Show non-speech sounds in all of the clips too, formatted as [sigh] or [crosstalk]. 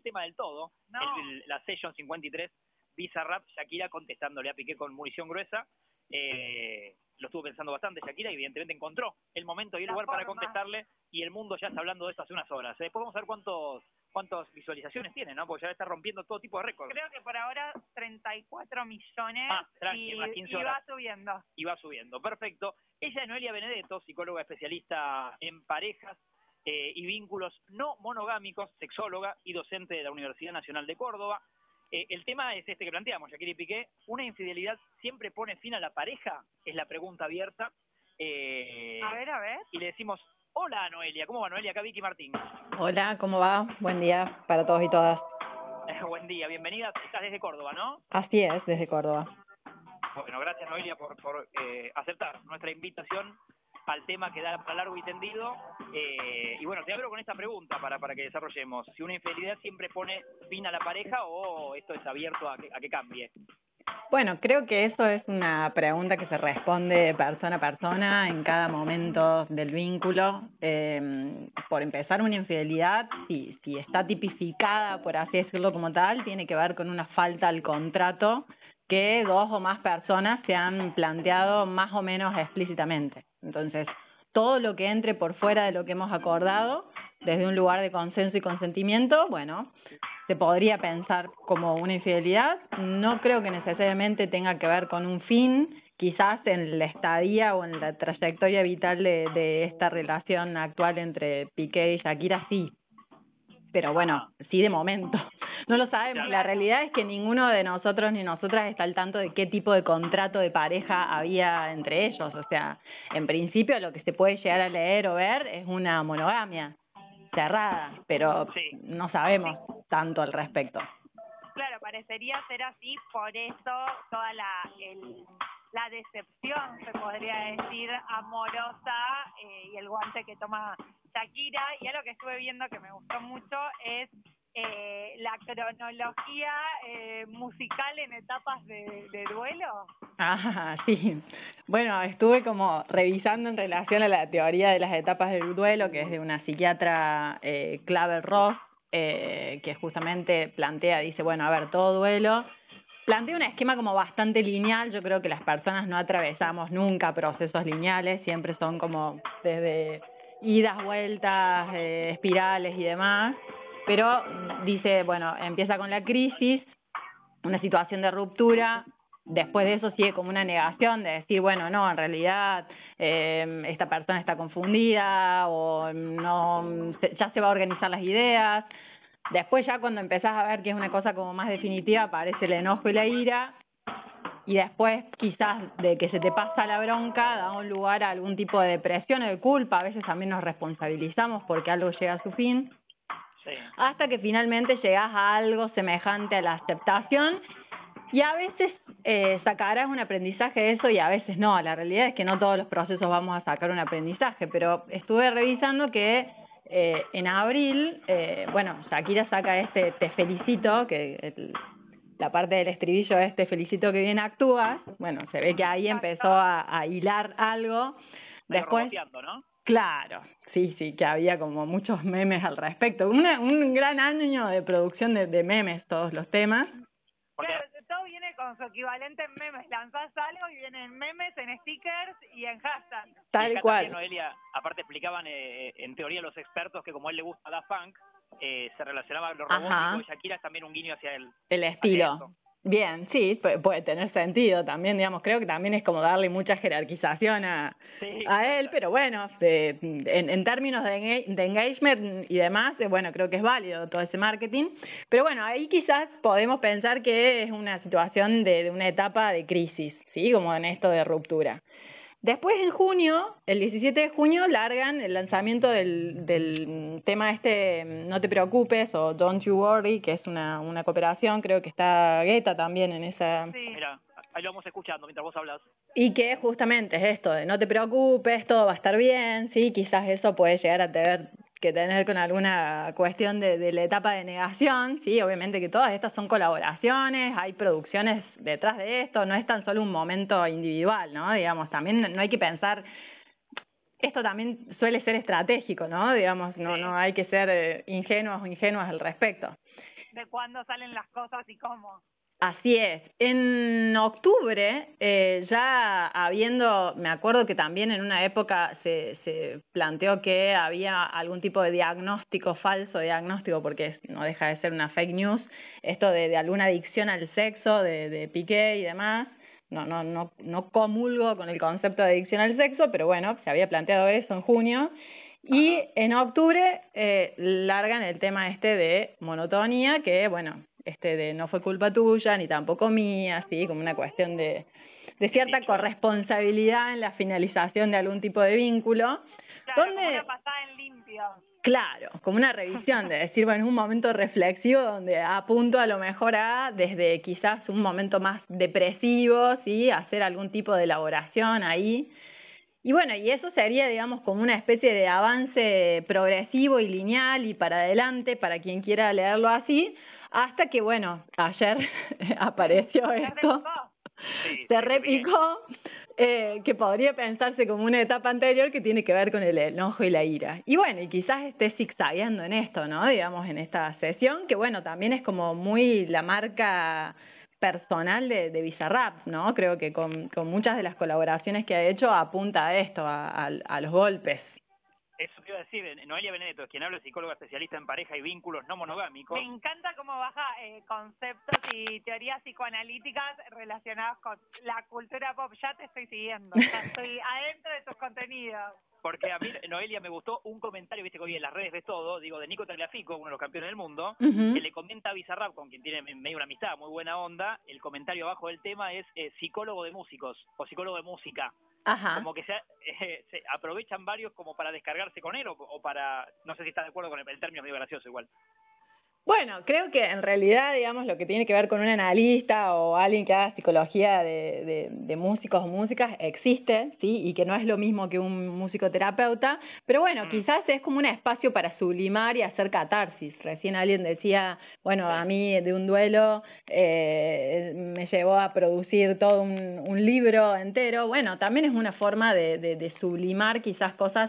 el tema del todo. No. El- la Session 53, Bizarrap, Shakira contestándole a Piqué con munición gruesa. Eh, lo estuvo pensando bastante Shakira y evidentemente encontró el momento y el La lugar para contestarle y el mundo ya está hablando de eso hace unas horas. Eh, Después vamos a ver cuántos cuántas visualizaciones tiene, ¿no? Porque ya está rompiendo todo tipo de récords. Creo que por ahora 34 millones Ah, tranqui, y, unas 15 y horas. va subiendo. y va subiendo. Perfecto. Ella es Noelia Benedetto, psicóloga especialista en parejas eh, y vínculos no monogámicos, sexóloga y docente de la Universidad Nacional de Córdoba. Eh, el tema es este que planteamos, Shakira y Piqué. ¿Una infidelidad siempre pone fin a la pareja? Es la pregunta abierta. Eh, A ver, a ver. y le decimos, hola Noelia, ¿cómo va Noelia? Acá Vicky Martín. Hola, ¿cómo va? Buen día para todos y todas. [laughs] Buen día, bienvenida. Estás desde Córdoba, ¿no? Así es, desde Córdoba. Bueno, gracias Noelia por, por eh, aceptar nuestra invitación al tema que da para largo y tendido. Eh, y bueno, te abro con esta pregunta para, para que desarrollemos. Si una infidelidad siempre pone fin a la pareja o esto es abierto a que, a que cambie. Bueno, creo que eso es una pregunta que se responde persona a persona en cada momento del vínculo. Eh, por empezar, una infidelidad, si, si está tipificada, por así decirlo como tal, tiene que ver con una falta al contrato que dos o más personas se han planteado más o menos explícitamente. Entonces, todo lo que entre por fuera de lo que hemos acordado, desde un lugar de consenso y consentimiento, bueno, se podría pensar como una infidelidad. No creo que necesariamente tenga que ver con un fin, quizás en la estadía o en la trayectoria vital de, de esta relación actual entre Piqué y Shakira, sí. Pero bueno, sí de momento. No lo sabemos. La realidad es que ninguno de nosotros ni nosotras está al tanto de qué tipo de contrato de pareja había entre ellos. O sea, en principio lo que se puede llegar a leer o ver es una monogamia cerrada, pero Sí. no sabemos tanto al respecto. Claro, parecería ser así, por eso toda la el, la decepción, se podría decir, amorosa eh, y el guante que toma Shakira. Y algo que estuve viendo que me gustó mucho es eh, la cronología eh, musical en etapas de, duelo. Ah, [laughs] sí. Bueno, estuve como revisando en relación a la teoría de las etapas del duelo, que es de una psiquiatra, eh, Claver Ross, eh, que justamente plantea, dice, bueno, a ver, todo duelo. Plantea un esquema como bastante lineal, yo creo que las personas no atravesamos nunca procesos lineales, siempre son como desde idas, vueltas, eh, espirales y demás, pero dice, bueno, empieza con la crisis, una situación de ruptura, después de eso sigue como una negación de decir, bueno, no, en realidad eh, esta persona está confundida o no, ya se va a organizar las ideas. Después ya cuando empezás a ver que es una cosa como más definitiva aparece el enojo y la ira y después quizás de que se te pasa la bronca da un lugar a algún tipo de depresión o de culpa, a veces también nos responsabilizamos porque algo llega a su fin Sí. hasta que finalmente llegas a algo semejante a la aceptación y a veces eh, sacarás un aprendizaje de eso y a veces no. La realidad es que no todos los procesos vamos a sacar un aprendizaje, pero estuve revisando que eh, en abril, eh, bueno, Shakira saca este Te felicito, que el- la parte del estribillo es Te felicito que bien actúas. Bueno, se ve que ahí empezó a, a hilar algo. Después, ¿no? Claro, sí, sí, que había como muchos [laughs] memes al respecto. Una, un gran año de producción de, de memes, todos los temas. Claro, todo viene con su equivalente en memes. Lanzás algo y vienen memes, en stickers y en hashtag. Tal cual. también, Noelia, aparte explicaban eh, en teoría los expertos que como a él le gusta Daft Punk, eh, se relacionaba con lo Ajá. robótico y Shakira es también un guiño hacia él. El hacia estilo. Bien, sí, pu- puede tener sentido también, digamos, creo que también es como darle mucha jerarquización a, Sí. a él, pero bueno, de- en, en términos de, de engagement y demás, eh, bueno, creo que es válido todo ese marketing, pero bueno, ahí quizás podemos pensar que es una situación de, de una etapa de crisis, ¿sí? Como en esto de ruptura. Después en junio, el 17 de junio, largan el lanzamiento del, del tema este No te preocupes o Don't You Worry, que es una, una cooperación, creo que está Guetta también en esa... Sí. Mira, ahí lo vamos escuchando mientras vos hablas. Y que justamente es esto de no te preocupes, todo va a estar bien, sí, quizás eso puede llegar a tener que tener con alguna cuestión de, de la etapa de negación, sí, obviamente que todas estas son colaboraciones, hay producciones detrás de esto, no es tan solo un momento individual, ¿no? Digamos, también no hay que pensar esto también suele ser estratégico, ¿no? Digamos, no, no hay que ser eh, ingenuos o ingenuas al respecto. De cuándo salen las cosas y cómo. Así es. En octubre, eh, ya habiendo, me acuerdo que también en una época se, se planteó que había algún tipo de diagnóstico, falso diagnóstico, porque no deja de ser una fake news, esto de, de alguna adicción al sexo, de, de Piqué y demás. No, no, no, no comulgo con el concepto de adicción al sexo, pero bueno, se había planteado eso en junio. Y en octubre eh, largan el tema este de monotonía, que bueno, este de no fue culpa tuya ni tampoco mía, así como una cuestión de, de cierta corresponsabilidad en la finalización de algún tipo de vínculo. Claro, como una pasada en limpio. Claro, como una revisión de decir, bueno, es un momento reflexivo donde apunto a lo mejor a, desde quizás un momento más depresivo, ¿sí? Hacer algún tipo de elaboración ahí. Y bueno, y eso sería, digamos, como una especie de avance progresivo y lineal y para adelante para quien quiera leerlo así, hasta que, bueno, ayer [laughs] apareció esto, se repicó, eh, que podría pensarse como una etapa anterior que tiene que ver con el enojo y la ira. Y bueno, y quizás esté zigzagueando en esto, ¿no? Digamos, en esta sesión, que bueno, también es como muy la marca personal de, de Bizarrap, ¿no? Creo que con, con muchas de las colaboraciones que ha hecho apunta a esto, a, a, a los golpes. Eso iba a decir, Noelia Benedetto, quien habla psicóloga especialista en pareja y vínculos no monogámicos. Me encanta cómo baja eh, conceptos y teorías psicoanalíticas relacionadas con la cultura pop. Ya te estoy siguiendo, ya [laughs] estoy adentro de tus contenidos. Porque a mí, Noelia, me gustó un comentario, viste que hoy en las redes ves todo, digo, de Nico Tagliafico, uno de los campeones del mundo, Uh -huh. que le comenta a Bizarrap, con quien tiene medio una amistad, muy buena onda, el comentario abajo del tema es eh, psicólogo de músicos, o psicólogo de música. Como que se, [laughs] eh, se aprovechan varios como para descargarse con él, o, para, no sé si estás de acuerdo con el, el término, medio gracioso igual. Bueno, creo que en realidad, digamos, lo que tiene que ver con un analista o alguien que haga psicología de, de, de músicos o músicas existe, ¿sí? Y que no es lo mismo que un musicoterapeuta, pero bueno, Mm. quizás es como un espacio para sublimar y hacer catarsis. Recién alguien decía, bueno, a mí de un duelo eh, me llevó a producir todo un, un libro entero. Bueno, también es una forma de, de, de sublimar quizás cosas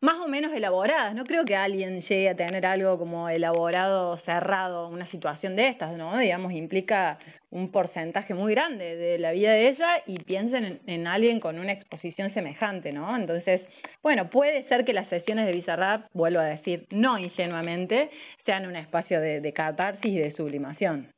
más o menos elaboradas. No creo que alguien llegue a tener algo como elaborado, cerrado, una situación de estas, ¿no? Digamos, implica un porcentaje muy grande de la vida de ella y piensen en, en alguien con una exposición semejante, ¿no? Entonces, bueno, puede ser que las sesiones de Bizarrap, vuelvo a decir, no ingenuamente, sean un espacio de, de catarsis y de sublimación.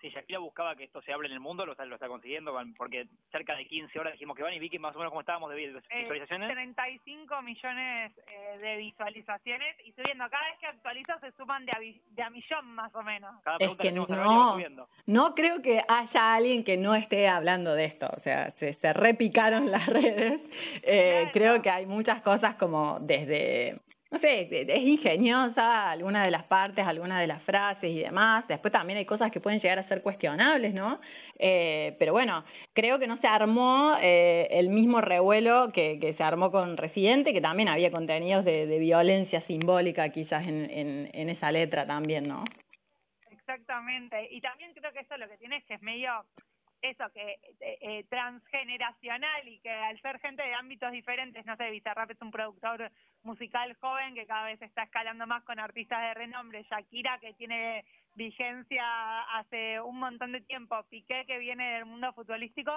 Si Shakira buscaba que esto se hable en el mundo, lo está, lo está consiguiendo, con- porque cerca de 15 horas dijimos que van y Vicky más o menos como estábamos de Eh, visualizaciones. 35 millones eh, de visualizaciones y subiendo. Cada vez que actualizo se suman de a, de a millón más o menos. Cada Es pregunta que que no, subiendo. no creo que haya alguien que no esté hablando de esto, o sea, se, se repicaron las [laughs] redes, eh, Claro. creo que hay muchas cosas como desde, no sé, es ingeniosa alguna de las partes, alguna de las frases y demás, después también hay cosas que pueden llegar a ser cuestionables, ¿no? Eh, pero bueno, creo que no se armó eh, el mismo revuelo que, que se armó con Residente, que también había contenidos de, de violencia simbólica quizás en, en, en esa letra también, ¿no? Exactamente. Y también creo que eso lo que tiene es que es medio eso, que eh, eh, transgeneracional y que al ser gente de ámbitos diferentes, no sé, Bizarrap es un productor musical joven que cada vez está escalando más con artistas de renombre, Shakira que tiene vigencia hace un montón de tiempo, Piqué que viene del mundo futbolístico.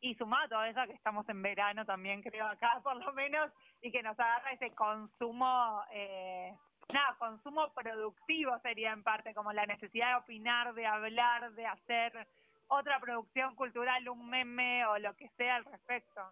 Y sumado a eso que estamos en verano también creo acá por lo menos y que nos agarra ese consumo eh, nada, consumo productivo sería en parte, como la necesidad de opinar, de hablar, de hacer otra producción cultural, un meme o lo que sea al respecto.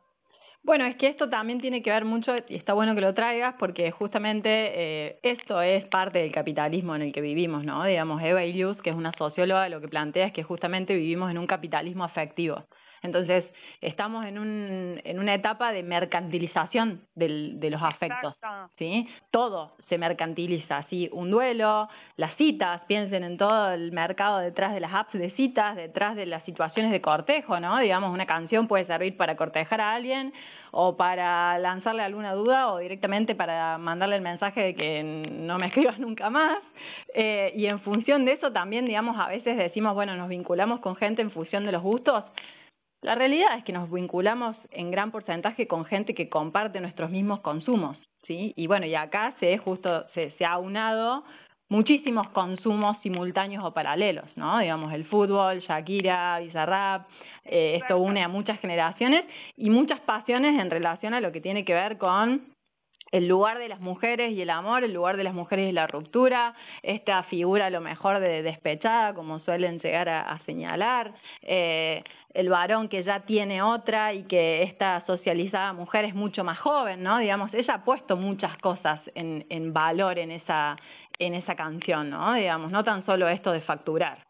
Bueno, es que esto también tiene que ver mucho, y está bueno que lo traigas, porque justamente eh, esto es parte del capitalismo en el que vivimos, ¿no? Digamos, Eva Illius, que es una socióloga, lo que plantea es que justamente vivimos en un capitalismo afectivo. Entonces, estamos en, un, en una etapa de mercantilización del, de los afectos. Exacto. ¿sí? Todo se mercantiliza, ¿sí? Un duelo, las citas, piensen en todo el mercado detrás de las apps de citas, detrás de las situaciones de cortejo, ¿no? Digamos, una canción puede servir para cortejar a alguien o para lanzarle alguna duda o directamente para mandarle el mensaje de que no me [laughs] escribas nunca más. Eh, y en función de eso también, digamos, a veces decimos, bueno, nos vinculamos con gente en función de los gustos. La realidad es que nos vinculamos en gran porcentaje con gente que comparte nuestros mismos consumos, ¿sí? Y bueno, y acá se justo se, se ha unado muchísimos consumos simultáneos o paralelos, ¿no? Digamos, el fútbol, Shakira, Bizarrap, eh, esto une a muchas generaciones y muchas pasiones en relación a lo que tiene que ver con el lugar de las mujeres y el amor, el lugar de las mujeres y la ruptura, esta figura a lo mejor de despechada, como suelen llegar a, señalar, eh, el varón que ya tiene otra y que esta socializada mujer es mucho más joven, ¿no? Digamos, ella ha puesto muchas cosas en, en valor en esa, en esa canción, ¿no? Digamos, no tan solo esto de facturar.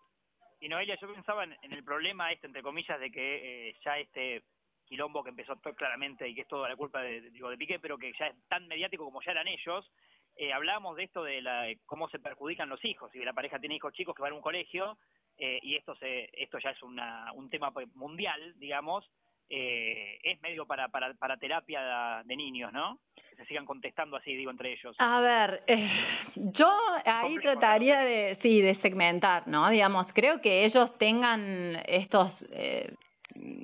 Y Noelia, yo pensaba en, el problema este, entre comillas, de que eh, ya este quilombo que empezó claramente y que es toda la culpa de, digo, de Piqué, pero que ya es tan mediático como ya eran ellos, eh, hablábamos de esto de la, cómo se perjudican los hijos, si la pareja tiene hijos chicos que van a un colegio, eh, y esto se, esto ya es una, un tema mundial, digamos, eh, es medio para, para, para terapia de niños, ¿no? Que se sigan contestando así, digo, entre ellos. A ver, eh, yo ahí trataría de, sí, de segmentar, ¿no? Digamos, creo que ellos tengan estos eh,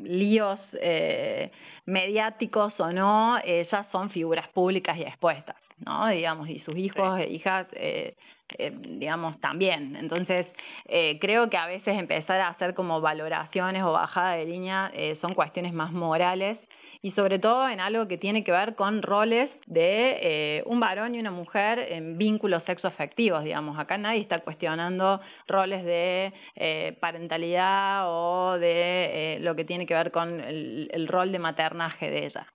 líos eh, mediáticos o no, ellas son figuras públicas y expuestas, ¿no? Digamos, y sus hijos e hijas eh, eh, digamos, también. Entonces, eh, creo que a veces empezar a hacer como valoraciones o bajada de línea eh, son cuestiones más morales y sobre todo en algo que tiene que ver con roles de eh, un varón y una mujer en vínculos sexoafectivos, digamos. Acá nadie está cuestionando roles de eh, parentalidad o de eh, lo que tiene que ver con el, el rol de maternaje de ella.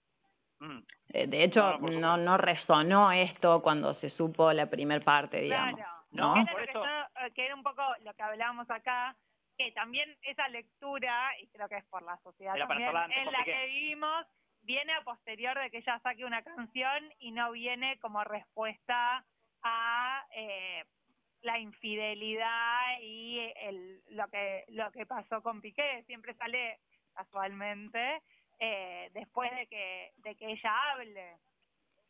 Mm. Eh, de hecho, no, no, resonó esto cuando se supo la primer parte, digamos. Claro. ¿no? Que, era un poco lo que hablábamos acá, que también esa lectura, y creo que es por la sociedad también en la que vivimos, viene a posterior de que ella saque una canción y no viene como respuesta a eh, la infidelidad y el, lo que lo que pasó con Piqué siempre sale casualmente eh, después de que, de que ella hable.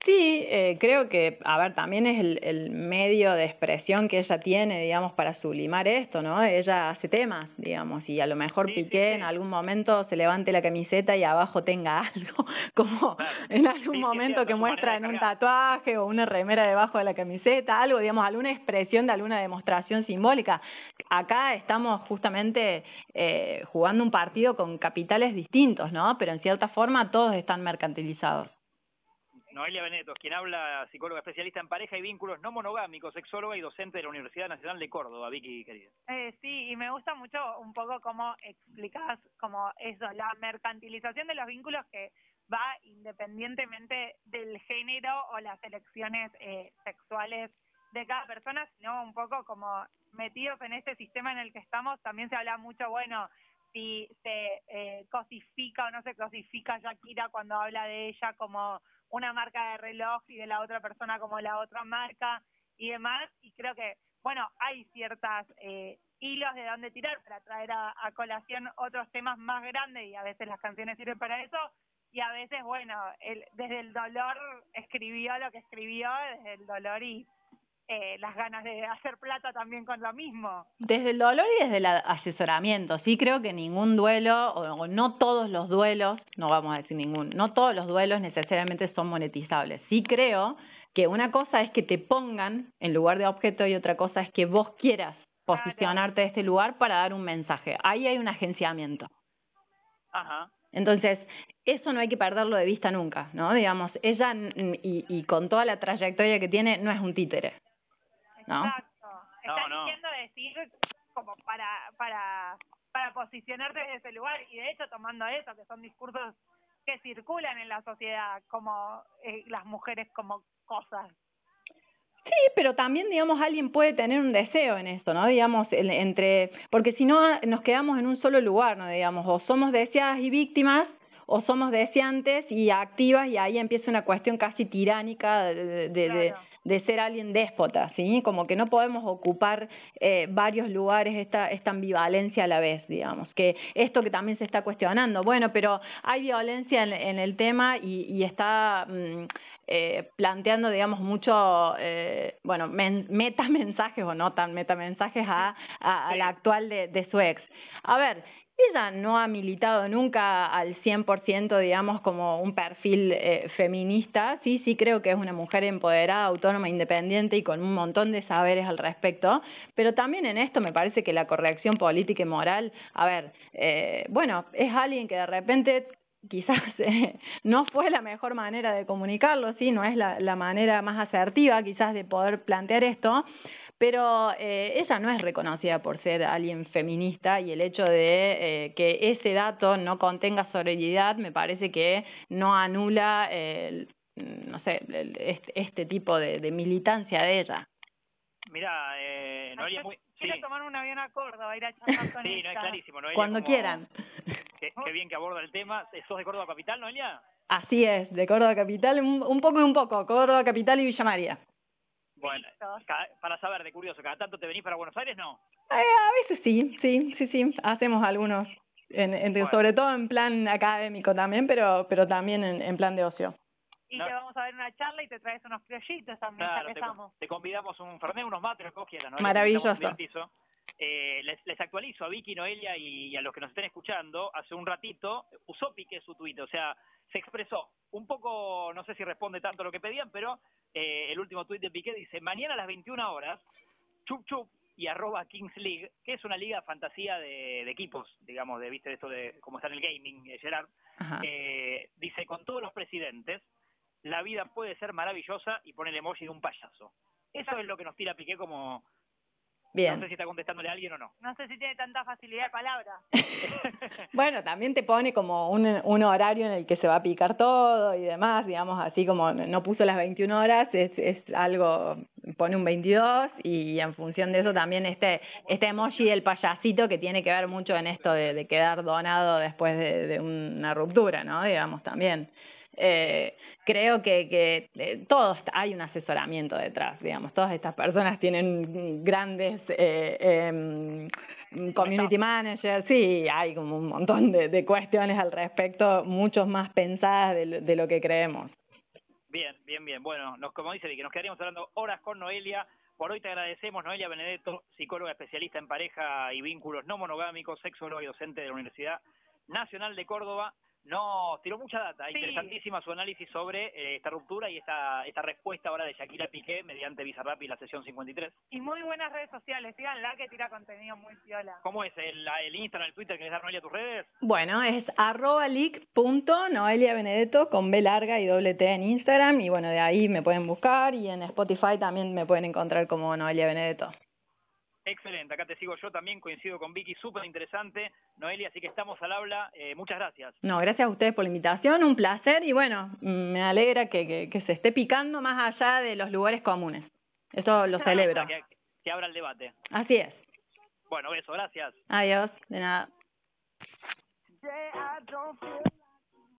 Sí, eh, creo que, a ver, también es el, el medio de expresión que ella tiene, digamos, para sublimar esto, ¿no? Ella hace temas, digamos, y a lo mejor Piqué en algún momento se levante la camiseta y abajo tenga [laughs] algo, como en algún momento que muestra en un tatuaje o una remera debajo de la camiseta, algo, digamos, alguna expresión de alguna demostración simbólica. Acá estamos justamente eh, jugando un partido con capitales distintos, ¿no? Pero en cierta forma todos están mercantilizados. Noelia Benedetto, quien habla, psicóloga especialista en pareja y vínculos no monogámicos, sexóloga y docente de la Universidad Nacional de Córdoba. Vicky, querida. Eh, sí, y me gusta mucho un poco cómo explicas como eso, la mercantilización de los vínculos que va independientemente del género o las elecciones eh, sexuales de cada persona, sino un poco como metidos en este sistema en el que estamos, también se habla mucho, bueno, si se eh, cosifica o no se cosifica Shakira cuando habla de ella como una marca de reloj y de la otra persona como la otra marca y demás. Y creo que, bueno, hay ciertas eh, hilos de dónde tirar para traer a, colación otros temas más grandes y a veces las canciones sirven para eso y a veces, bueno, el, desde el dolor escribió lo que escribió, desde el dolor y eh, las ganas de hacer plata también con lo mismo. Desde el dolor y desde el asesoramiento. Sí creo que ningún duelo, o, no todos los duelos, no vamos a decir ningún, no todos los duelos necesariamente son monetizables. Sí creo que una cosa es que te pongan en lugar de objeto y otra cosa es que vos quieras posicionarte de este lugar para dar un mensaje. Ahí hay un agenciamiento. Ajá. Entonces, eso no hay que perderlo de vista nunca, ¿no? Digamos, ella y, y con toda la trayectoria que tiene, no es un títere. Exacto. Estás diciendo decir como para, para, para posicionarte desde ese lugar y de hecho tomando eso, que son discursos que circulan en la sociedad como eh, las mujeres como cosas. Sí, pero también, digamos, alguien puede tener un deseo en eso, ¿no? Digamos, entre, porque si no nos quedamos en un solo lugar, ¿no? Digamos, o somos deseadas y víctimas, o somos deseantes y activas, y ahí empieza una cuestión casi tiránica de, de, de ser alguien déspota, ¿sí? Como que no podemos ocupar eh, varios lugares, esta, esta ambivalencia a la vez, digamos, que esto que también se está cuestionando, bueno, pero hay violencia en, en el tema y, y está, mm, eh, planteando, digamos, mucho, eh, bueno, men [laughs] mensajes o no tan mensajes a, a, a la actual de, de su ex. A ver, ella no ha militado nunca al 100%, digamos, como un perfil eh, feminista. Sí, sí creo que es una mujer empoderada, autónoma, independiente y con un montón de saberes al respecto. Pero también en esto me parece que la corrección política y moral, a ver, eh, bueno, es alguien que de repente quizás [laughs] eh, no fue la mejor manera de comunicarlo, sí, no es la, la manera más asertiva quizás de poder plantear esto, pero eh, ella no es reconocida por ser alguien feminista y el hecho de eh, que ese dato no contenga sororidad me parece que no anula, el, no sé, el, este, este, tipo de, de, militancia de ella. Mira, eh, Noelia, muy... Quiero sí. tomar un avión a Córdoba, ir a [laughs] charlar con Sí, no es clarísimo, Noelia. Cuando como... quieran. [laughs] Qué, qué, bien que aborda el tema. ¿Sos de Córdoba Capital, Noelia? Así es, de Córdoba Capital, un, un poco y un poco, Córdoba Capital y Villa María. Bueno, para saber, de curioso, ¿cada tanto te venís para Buenos Aires, no? Eh, a veces sí, sí, sí, sí, hacemos algunos, en, en, bueno. sobre todo en plan académico también, pero pero también en, en plan de ocio. Y no. te vamos a ver una charla y te traes unos criollitos también, claro, te, te, convidamos un fernet, unos mates, lo que vos quieras, ¿no? Maravilloso. Eh, les, les actualizo a Vicky, Noelia y, y a los que nos estén escuchando, hace un ratito usó Piqué su tuit, o sea, se expresó un poco, no sé si responde tanto a lo que pedían, pero eh, el último tuit de Piqué dice, mañana a las 21 horas, chup chup y arroba Kings League, que es una liga fantasía de, de equipos, digamos, de, viste, esto de cómo está en el gaming, eh, Gerard, eh, dice, con todos los presidentes, la vida puede ser maravillosa y pone el emoji de un payaso. Eso es lo que nos tira Piqué como Bien. No sé si está contestándole a alguien o no. No sé si tiene tanta facilidad de palabra. [laughs] bueno, también te pone como un, un horario en el que se va a picar todo y demás, digamos, así como no puso las 21 horas, es, es algo, pone un 22 y en función de eso también este, este emoji del payasito que tiene que ver mucho en esto de, de quedar donado después de, de una ruptura, ¿no? Digamos, también eh, creo que, que eh, todos hay un asesoramiento detrás, digamos, todas estas personas tienen grandes eh, eh, community managers, sí, hay como un montón de, de cuestiones al respecto, muchos más pensadas de, lo que creemos. Bien, bien, bien. Bueno, nos, como dice Vicky, nos quedaríamos hablando horas con Noelia. Por hoy te agradecemos, Noelia Benedetto, psicóloga especialista en pareja y vínculos no monogámicos, sexóloga y docente de la Universidad Nacional de Córdoba. No, tiró mucha data, sí. interesantísima su análisis sobre eh, esta ruptura y esta esta respuesta ahora de Shakira Piqué mediante Bizarrap y la sesión 53. Y muy buenas redes sociales, síganla que tira contenido muy piola. ¿Cómo es el, el Instagram, el Twitter? ¿Querés dar, Noelia, tus redes? Bueno, es arroba punto Noelia Benedetto con B larga y doble T en Instagram y bueno, de ahí me pueden buscar y en Spotify también me pueden encontrar como Noelia Benedetto. Excelente, acá te sigo yo también, coincido con Vicky, súper interesante, Noelia, así que estamos al habla, eh, muchas gracias. No, gracias a ustedes por la invitación, un placer y bueno, me alegra que, que, que se esté picando más allá de los lugares comunes, eso lo celebro. que, que abra el debate. Así es. Bueno, eso, gracias. Adiós, de nada.